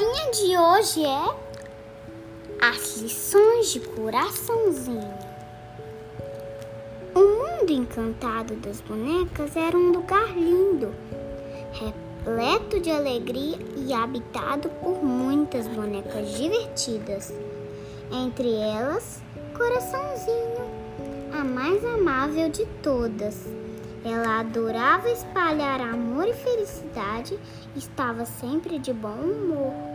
historinha de hoje é As lições de coraçãozinho. O mundo encantado das bonecas era um lugar lindo, repleto de alegria e habitado por muitas bonecas divertidas. Entre elas, Coraçãozinho, a mais amável de todas. Ela adorava espalhar amor e felicidade e estava sempre de bom humor.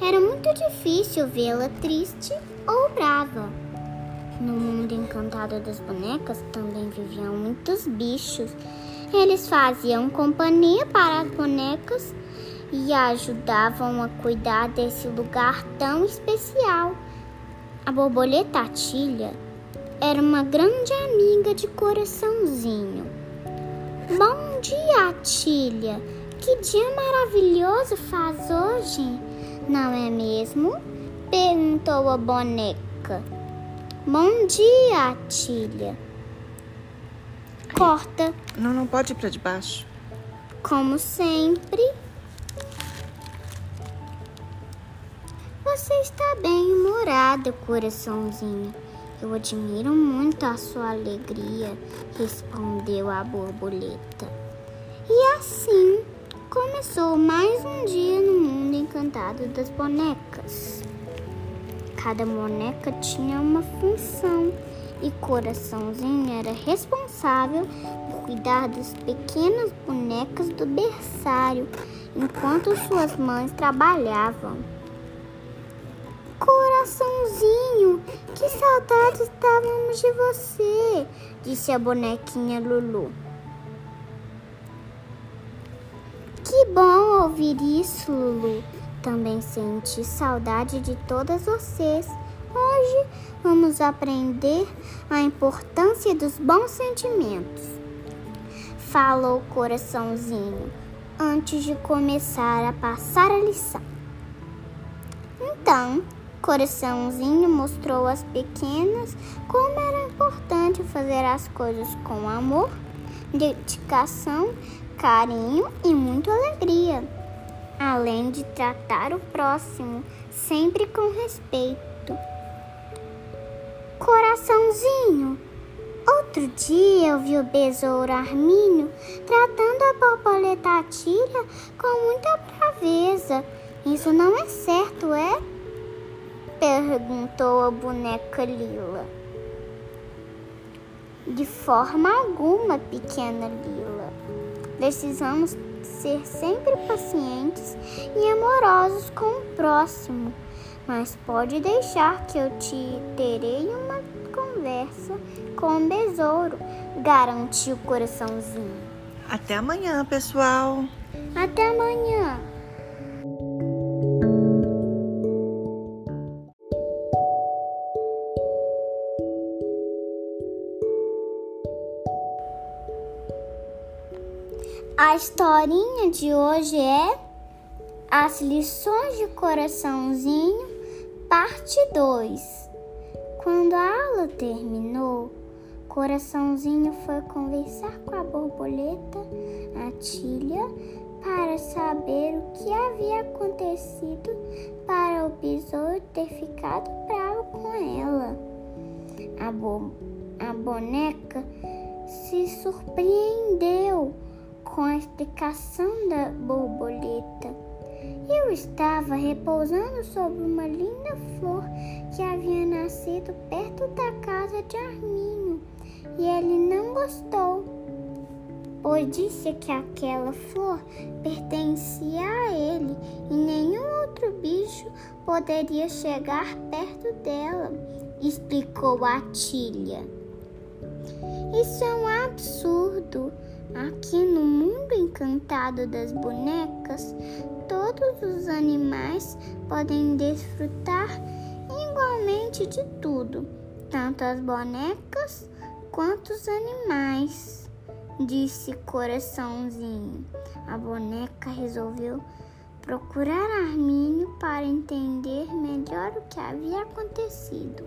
Era muito difícil vê-la triste ou brava. No mundo encantado das bonecas também viviam muitos bichos. Eles faziam companhia para as bonecas e ajudavam a cuidar desse lugar tão especial. A borboleta Atilha era uma grande amiga de coraçãozinho. Bom dia, Atilha! Que dia maravilhoso faz hoje, não é mesmo? Perguntou a boneca. Bom dia, Atilha. Corta. Não, não pode ir para debaixo. Como sempre. Você está bem humorada, coraçãozinho. Eu admiro muito a sua alegria, respondeu a borboleta. E assim começou mais um dia no mundo encantado das bonecas. Cada boneca tinha uma função e Coraçãozinho era responsável por cuidar das pequenas bonecas do berçário enquanto suas mães trabalhavam. Coraçãozinho, que saudade estávamos de você, disse a bonequinha Lulu. Bom ouvir isso, Lulu. Também senti saudade de todas vocês. Hoje vamos aprender a importância dos bons sentimentos. Falou o coraçãozinho antes de começar a passar a lição. Então, Coraçãozinho mostrou às pequenas como era importante fazer as coisas com amor, dedicação, carinho e muita alegria, além de tratar o próximo sempre com respeito. Coraçãozinho, outro dia eu vi o besouro Armínio tratando a borboleta Tira com muita braveza. Isso não é certo, é? Perguntou a boneca Lila. De forma alguma, pequena Lila. Precisamos ser sempre pacientes e amorosos com o próximo. Mas pode deixar que eu te terei uma conversa com o besouro, garantiu o coraçãozinho. Até amanhã, pessoal. Até amanhã. Historinha de hoje é As lições de coraçãozinho, parte 2. Quando a aula terminou, Coraçãozinho foi conversar com a borboleta, a tilha, para saber o que havia acontecido para o besouro ter ficado bravo com ela. A, bo a boneca se surpreendeu com a explicação da borboleta. Eu estava repousando sobre uma linda flor que havia nascido perto da casa de Arminho e ele não gostou, pois disse que aquela flor pertencia a ele e nenhum outro bicho poderia chegar perto dela, explicou a Tilha. Isso é um absurdo. Aqui no mundo encantado das bonecas, todos os animais podem desfrutar igualmente de tudo, tanto as bonecas quanto os animais, disse Coraçãozinho. A boneca resolveu procurar Arminho para entender melhor o que havia acontecido.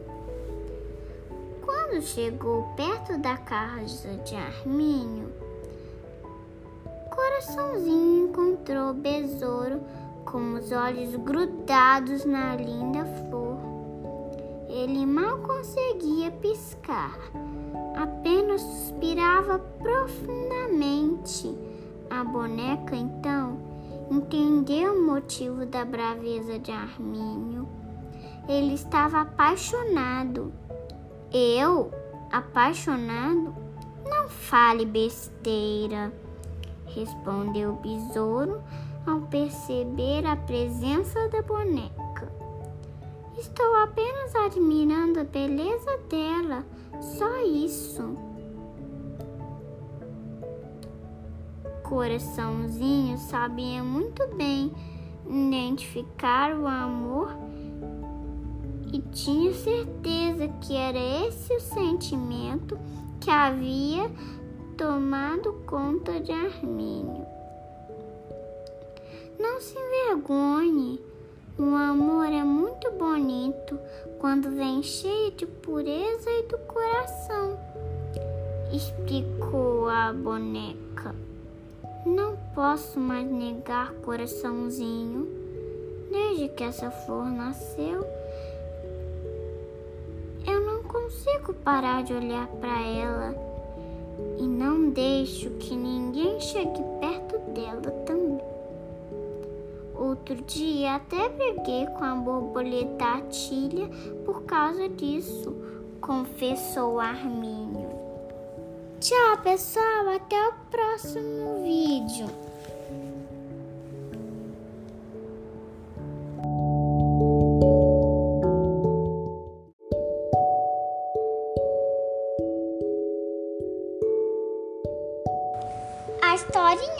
Quando chegou perto da casa de Arminho, Coraçãozinho encontrou o besouro com os olhos grudados na linda flor. Ele mal conseguia piscar, apenas suspirava profundamente. A boneca então entendeu o motivo da braveza de Armínio. Ele estava apaixonado. Eu? Apaixonado? Não fale besteira, respondeu o besouro ao perceber a presença da boneca. Estou apenas admirando a beleza dela, só isso. Coraçãozinho sabia muito bem identificar o amor e tinha certeza que era esse o sentimento que havia tomado conta de Armínio. Não se envergonhe, o amor é muito bonito quando vem cheio de pureza e do coração, explicou a boneca. Não posso mais negar coraçãozinho. Desde que essa flor nasceu, eu não consigo parar de olhar para ela e não deixo que ninguém chegue perto dela também. Outro dia até briguei com a borboleta Atília por causa disso, confessou Armínio. Tchau, pessoal. Até o próximo vídeo.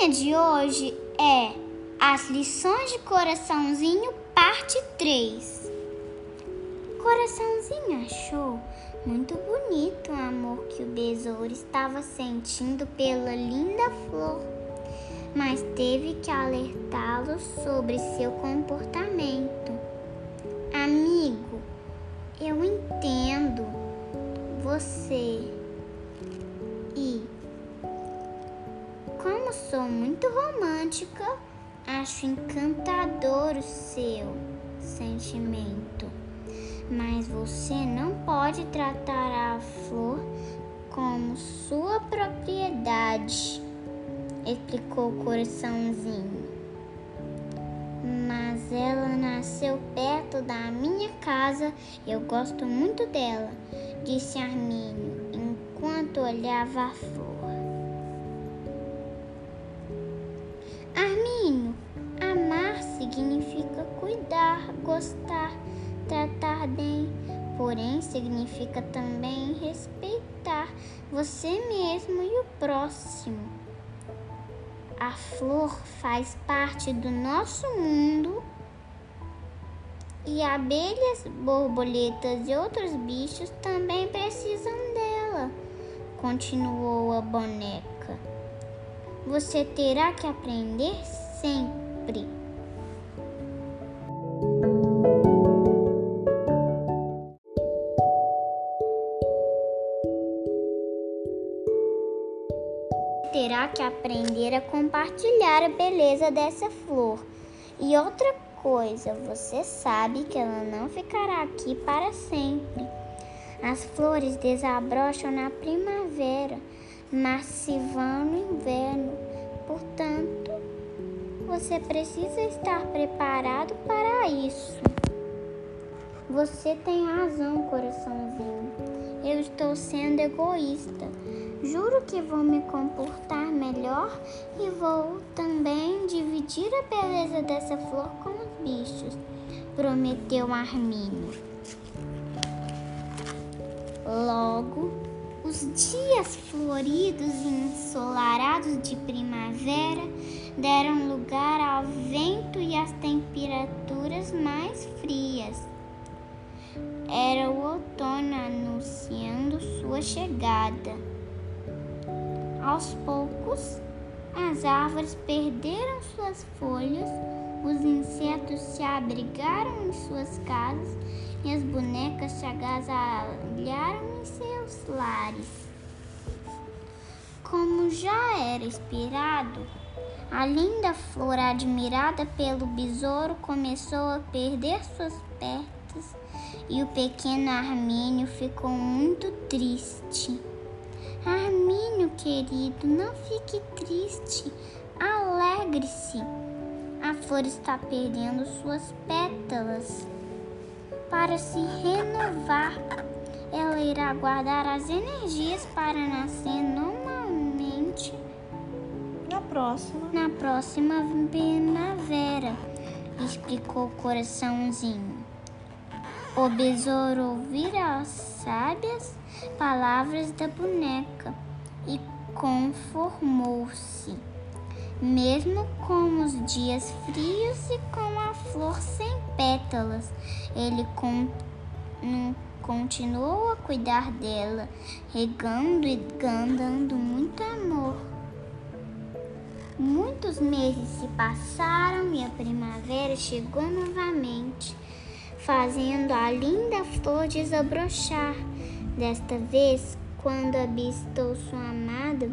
Historinha de hoje é As Lições de Coraçãozinho, parte 3. Coraçãozinho achou muito bonito o amor que o besouro estava sentindo pela linda flor, mas teve que alertá-lo sobre seu comportamento. Como sou muito romântica, acho encantador o seu sentimento mas você não pode tratar a flor como sua propriedade, explicou o coraçãozinho. Mas ela nasceu perto da minha casa, eu gosto muito dela, disse Armínio enquanto olhava a flor. Gostar tratar bem, porém significa também respeitar você mesmo e o próximo. A flor faz parte do nosso mundo e abelhas, borboletas e outros bichos também precisam dela, continuou a boneca. Você terá que aprender sempre. Aprender a compartilhar a beleza dessa flor. E outra coisa, você sabe que ela não ficará aqui para sempre. As flores desabrocham na primavera, mas se vão no inverno. Portanto, você precisa estar preparado para isso. Você tem razão, coraçãozinho. Eu estou sendo egoísta. Juro que vou me comportar melhor e vou também dividir a beleza dessa flor com os bichos, prometeu Arminio. Logo, os dias floridos e ensolarados de primavera deram lugar ao vento e às temperaturas mais frias. Era o outono anunciando sua chegada. Aos poucos, as árvores perderam suas folhas, os insetos se abrigaram em suas casas e as bonecas se agasalharam em seus lares. Como já era esperado, A linda flor, admirada pelo besouro, começou a perder suas pernas e o pequeno Armínio ficou muito triste. Armínio querido, não fique triste, alegre-se. A flor está perdendo suas pétalas. Para se renovar, ela irá guardar as energias para nascer normalmente na próxima. Na próxima primavera, explicou o coraçãozinho. O besouro ouvira as sábias palavras da boneca e conformou-se, mesmo com os dias frios e com a flor sem pétalas. Ele con continuou a cuidar dela, regando e dando muito amor. Muitos meses se passaram e a primavera chegou novamente fazendo a linda flor desabrochar. Desta vez, quando avistou sua amada,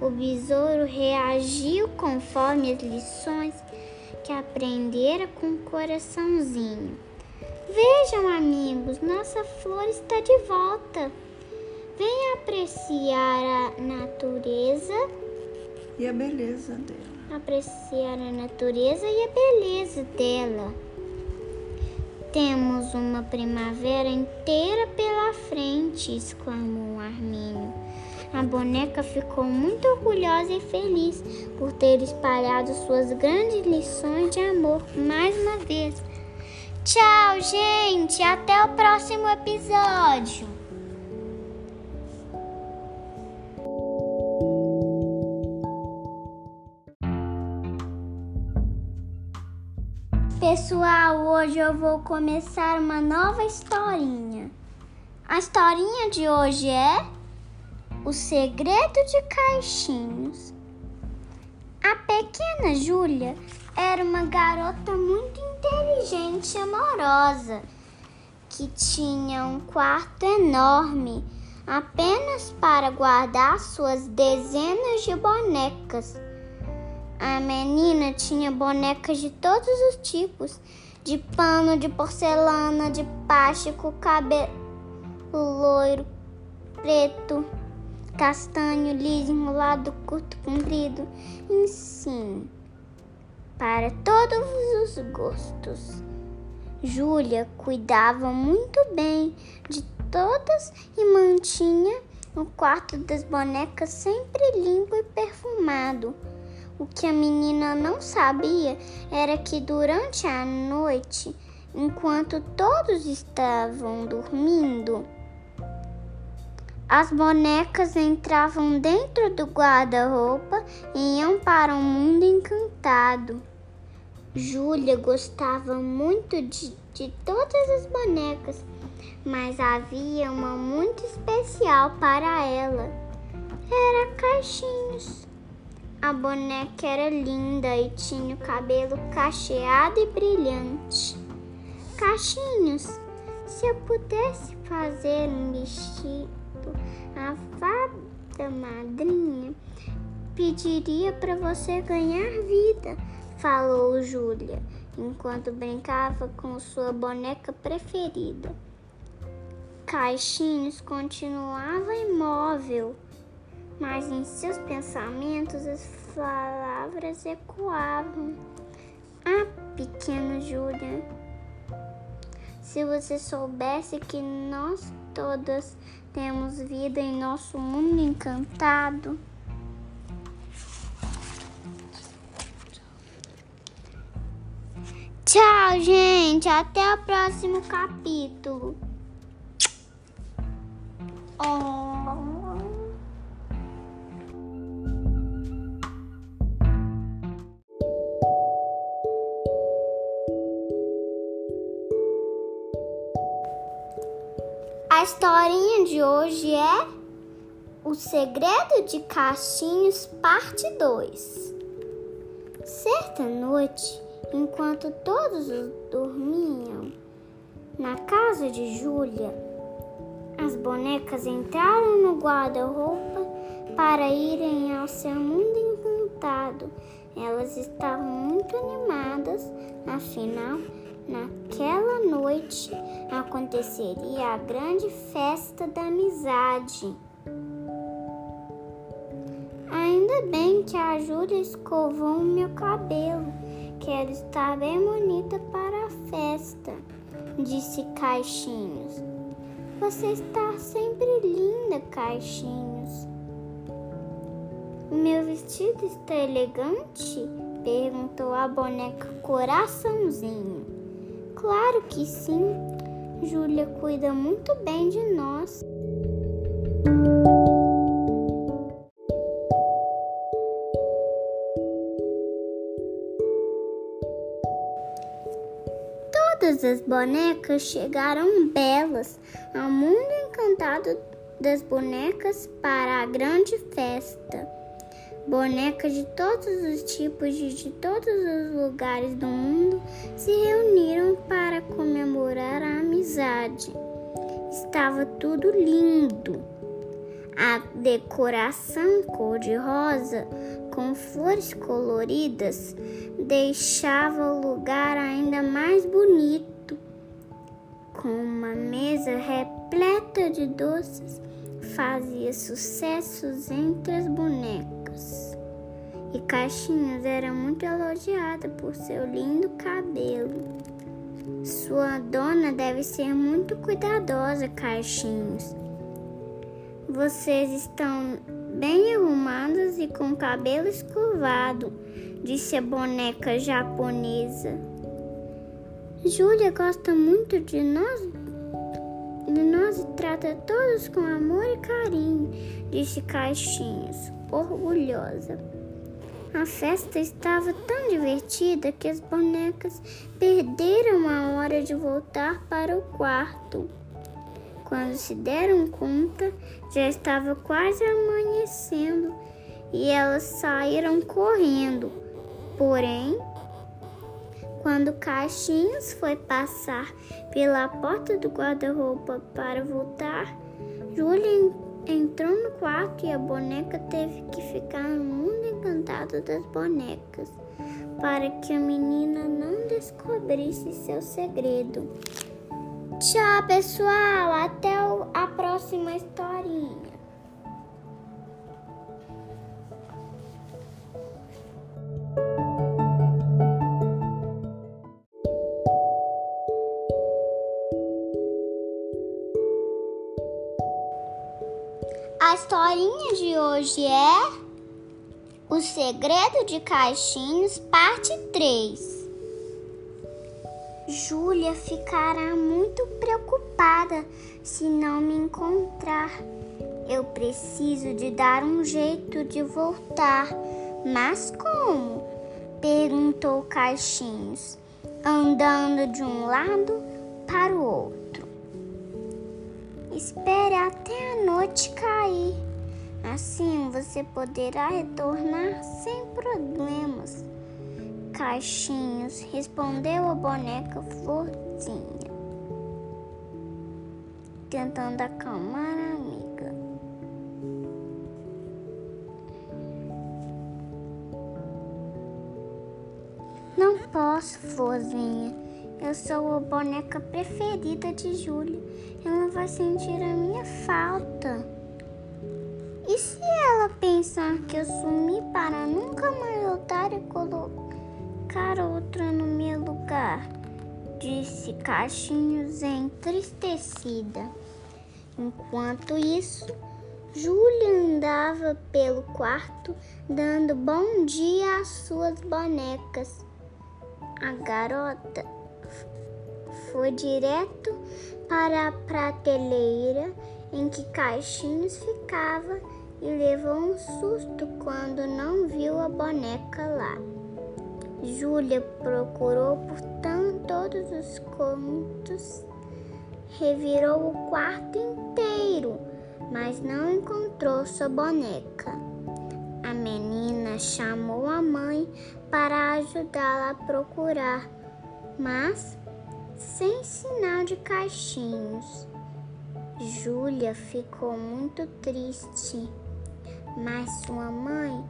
o besouro reagiu conforme as lições que aprendera com o coraçãozinho. Vejam, amigos, nossa flor está de volta. Venha apreciar a natureza e a beleza dela. Apreciar a natureza e a beleza dela. Temos uma primavera inteira pela frente, exclamou Arminho. A boneca ficou muito orgulhosa e feliz por ter espalhado suas grandes lições de amor mais uma vez. Tchau, gente! Até o próximo episódio! Pessoal, hoje eu vou começar uma nova historinha. A historinha de hoje é O Segredo de Caixinhos. A pequena Júlia era uma garota muito inteligente e amorosa que tinha um quarto enorme apenas para guardar suas dezenas de bonecas a menina tinha bonecas de todos os tipos, de pano, de porcelana, de plástico, cabelo loiro, preto, castanho, liso, enrolado, curto, comprido, ensino para todos os gostos. Júlia cuidava muito bem de todas e mantinha o quarto das bonecas sempre limpo e perfumado. O que a menina não sabia era que durante a noite, enquanto todos estavam dormindo, as bonecas entravam dentro do guarda-roupa e iam para um mundo encantado. Júlia gostava muito de, de todas as bonecas, mas havia uma muito especial para ela. Era Caixinhos. A boneca era linda e tinha o cabelo cacheado e brilhante. Caixinhos, se eu pudesse fazer um vestido, a fada madrinha pediria para você ganhar vida, falou Júlia, enquanto brincava com sua boneca preferida. Caixinhos continuava imóvel mas em seus pensamentos as palavras ecoavam. Ah, pequeno Júlia, se você soubesse que nós todas temos vida em nosso mundo encantado. Tchau, gente. Até o próximo capítulo. Oh. De hoje é O Segredo de Caixinhos, parte 2. Certa noite, enquanto todos dormiam na casa de Júlia, as bonecas entraram no guarda-roupa para irem ao seu mundo encantado. Elas estavam muito animadas, afinal, naquela noite aconteceria a grande festa da amizade. Ainda bem que a Júlia escovou o meu cabelo. Quero estar bem bonita para a festa, disse Caixinhos. Você está sempre linda, Caixinhos. O meu vestido está elegante? Perguntou a boneca Coraçãozinho. Claro que sim. Júlia cuida muito bem de nós. Todas as bonecas chegaram belas ao mundo encantado das bonecas para a grande festa. Bonecas de todos os tipos e de todos os lugares do mundo se reuniram para comemorar a amizade. Estava tudo lindo. A decoração cor-de-rosa com flores coloridas deixava o lugar ainda mais bonito. Com uma mesa repleta de doces, fazia sucessos entre as bonecas. E Caixinhas era muito elogiada por seu lindo cabelo. Sua dona deve ser muito cuidadosa, Caixinhos. Vocês estão bem arrumadas e com cabelo escovado, disse a boneca japonesa. Júlia gosta muito de nós, de nós e trata todos com amor e carinho, disse Caixinhos, orgulhosa. A festa estava tão divertida que as bonecas perderam a hora de voltar para o quarto. Quando se deram conta, já estava quase amanhecendo e elas saíram correndo. Porém, quando Caixinhos foi passar pela porta do guarda-roupa para voltar, Júlia entrou no quarto e a boneca teve que ficar no mundo encantado das bonecas para que a menina não descobrisse seu segredo. Tchau, pessoal. Até a próxima historinha. A historinha de hoje é O Segredo de Caixinhos, parte 3. Júlia ficará muito preocupada se não me encontrar. Eu preciso de dar um jeito de voltar. Mas como? perguntou Caixinhos, andando de um lado para o outro. Espere até a noite cair. Assim você poderá retornar sem problemas caixinhos, respondeu a boneca Florzinha, tentando acalmar a amiga. Não posso, Florzinha. Eu sou a boneca preferida de Júlia. Ela vai sentir a minha falta. E se ela pensar que eu sumi para nunca mais voltar e colocar outra no meu lugar, disse Caixinhos entristecida. Enquanto isso, Júlia andava pelo quarto dando bom dia às suas bonecas. A garota foi direto para a prateleira em que Caixinhos ficava e levou um susto quando não viu a boneca lá. Júlia procurou por todos os cantos, revirou o quarto inteiro, mas não encontrou sua boneca. A menina chamou a mãe para ajudá-la a procurar, mas sem sinal de caixinhos. Júlia ficou muito triste, mas sua mãe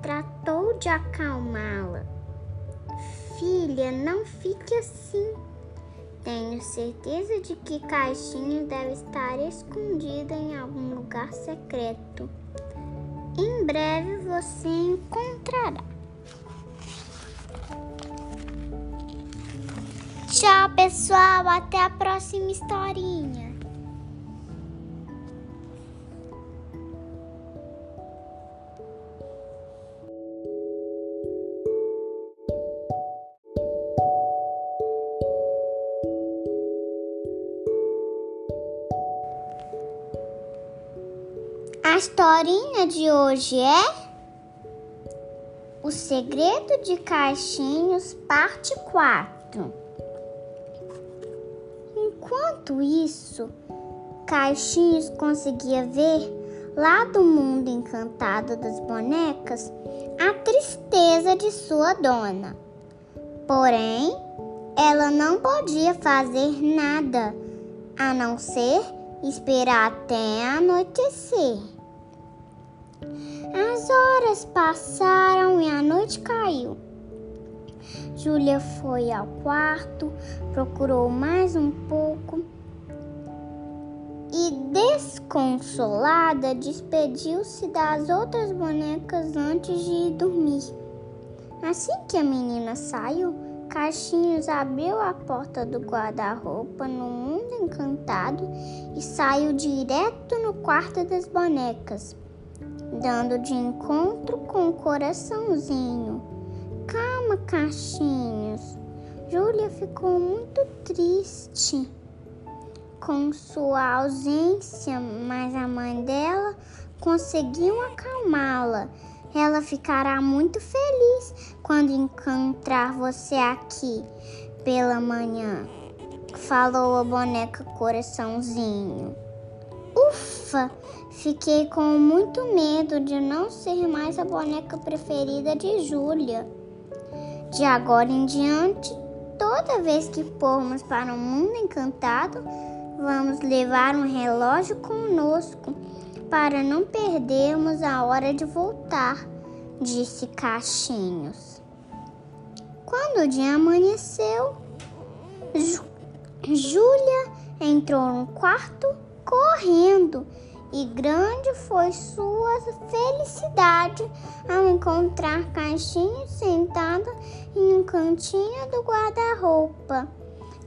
tratou de acalmá-la. Filha, não fique assim. Tenho certeza de que Caixinha deve estar escondida em algum lugar secreto. Em breve você encontrará. Tchau, pessoal. Até a próxima historinha. A historinha de hoje é O Segredo de Caixinhos, parte 4. Enquanto isso, Caixinhos conseguia ver lá do mundo encantado das bonecas a tristeza de sua dona. Porém, ela não podia fazer nada a não ser esperar até anoitecer. As horas passaram e a noite caiu. Júlia foi ao quarto, procurou mais um pouco e, desconsolada, despediu-se das outras bonecas antes de ir dormir. Assim que a menina saiu, Caixinhos abriu a porta do guarda-roupa no mundo encantado e saiu direto no quarto das bonecas dando de encontro com o coraçãozinho. Calma, Caixinhos. Júlia ficou muito triste com sua ausência, mas a mãe dela conseguiu acalmá-la. Ela ficará muito feliz quando encontrar você aqui pela manhã, falou a boneca Coraçãozinho. Ufa! Fiquei com muito medo de não ser mais a boneca preferida de Júlia. De agora em diante, toda vez que formos para o um mundo encantado, vamos levar um relógio conosco para não perdermos a hora de voltar, disse Caixinhos. Quando o dia amanheceu, Júlia entrou no quarto correndo e grande foi sua felicidade ao encontrar Caixinho sentada em um cantinho do guarda-roupa.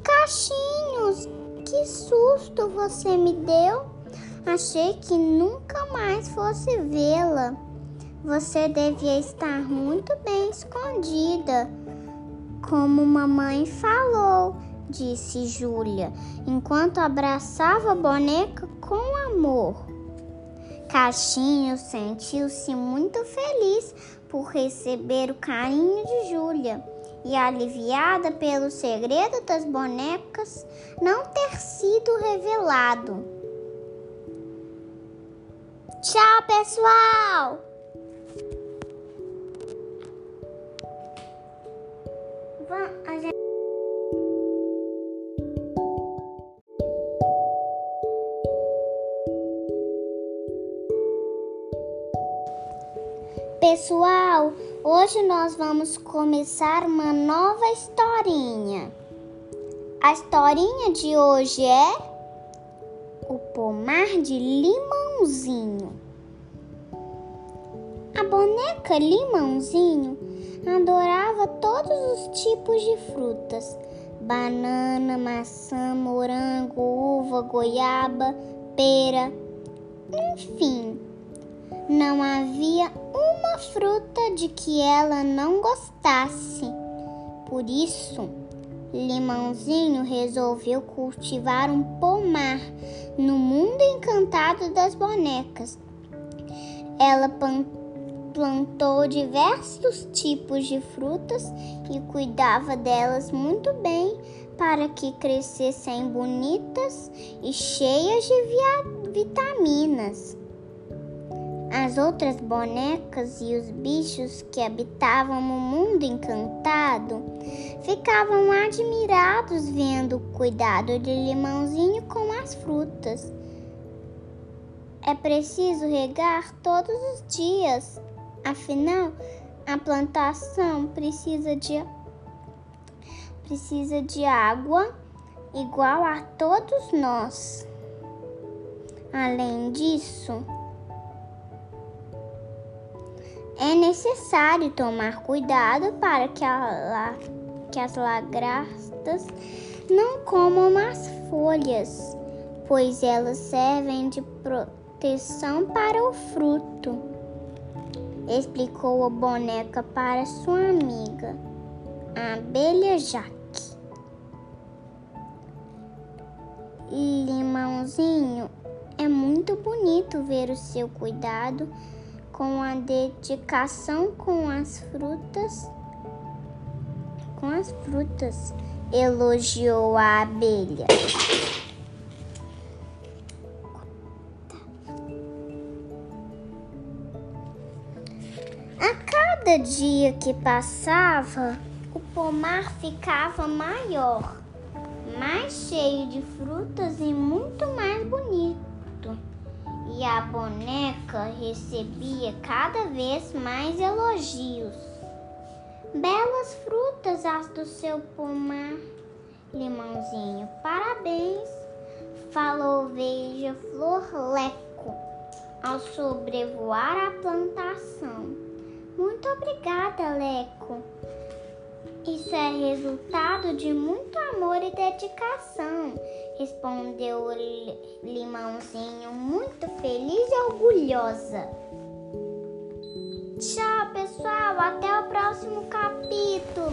Caixinhos, que susto você me deu! Achei que nunca mais fosse vê-la. Você devia estar muito bem escondida, como mamãe falou, disse Júlia, enquanto abraçava a boneca com amor. Caixinho sentiu-se muito feliz por receber o carinho de Júlia e aliviada pelo segredo das bonecas não ter sido revelado. Tchau, pessoal! Pessoal, hoje nós vamos começar uma nova historinha. A historinha de hoje é O Pomar de Limãozinho. A boneca Limãozinho adorava todos os tipos de frutas: banana, maçã, morango, uva, goiaba, pera, enfim não havia fruta de que ela não gostasse. Por isso, Limãozinho resolveu cultivar um pomar no mundo encantado das bonecas. Ela plantou diversos tipos de frutas e cuidava delas muito bem para que crescessem bonitas e cheias de vitaminas. As outras bonecas e os bichos que habitavam no mundo encantado ficavam admirados vendo o cuidado de Limãozinho com as frutas. É preciso regar todos os dias, Afinal, a plantação precisa de precisa de água igual a todos nós. Além disso, é necessário tomar cuidado para que, a, que as lagartas não comam as folhas, pois elas servem de proteção para o fruto, explicou a boneca para sua amiga, a abelha Jaque. Limãozinho, é muito bonito ver o seu cuidado com a dedicação com as frutas. Com as frutas, elogiou a abelha. A cada dia que passava, o pomar ficava maior, mais cheio de frutas e muito mais bonito e a boneca recebia cada vez mais elogios. Belas frutas as do seu pomar, limãozinho, parabéns, falou Veja Flor Leco ao sobrevoar a plantação. Muito obrigada, Leco. Isso é resultado de muito amor e dedicação respondeu Limãozinho, muito feliz e orgulhosa. Tchau, pessoal, até o próximo capítulo.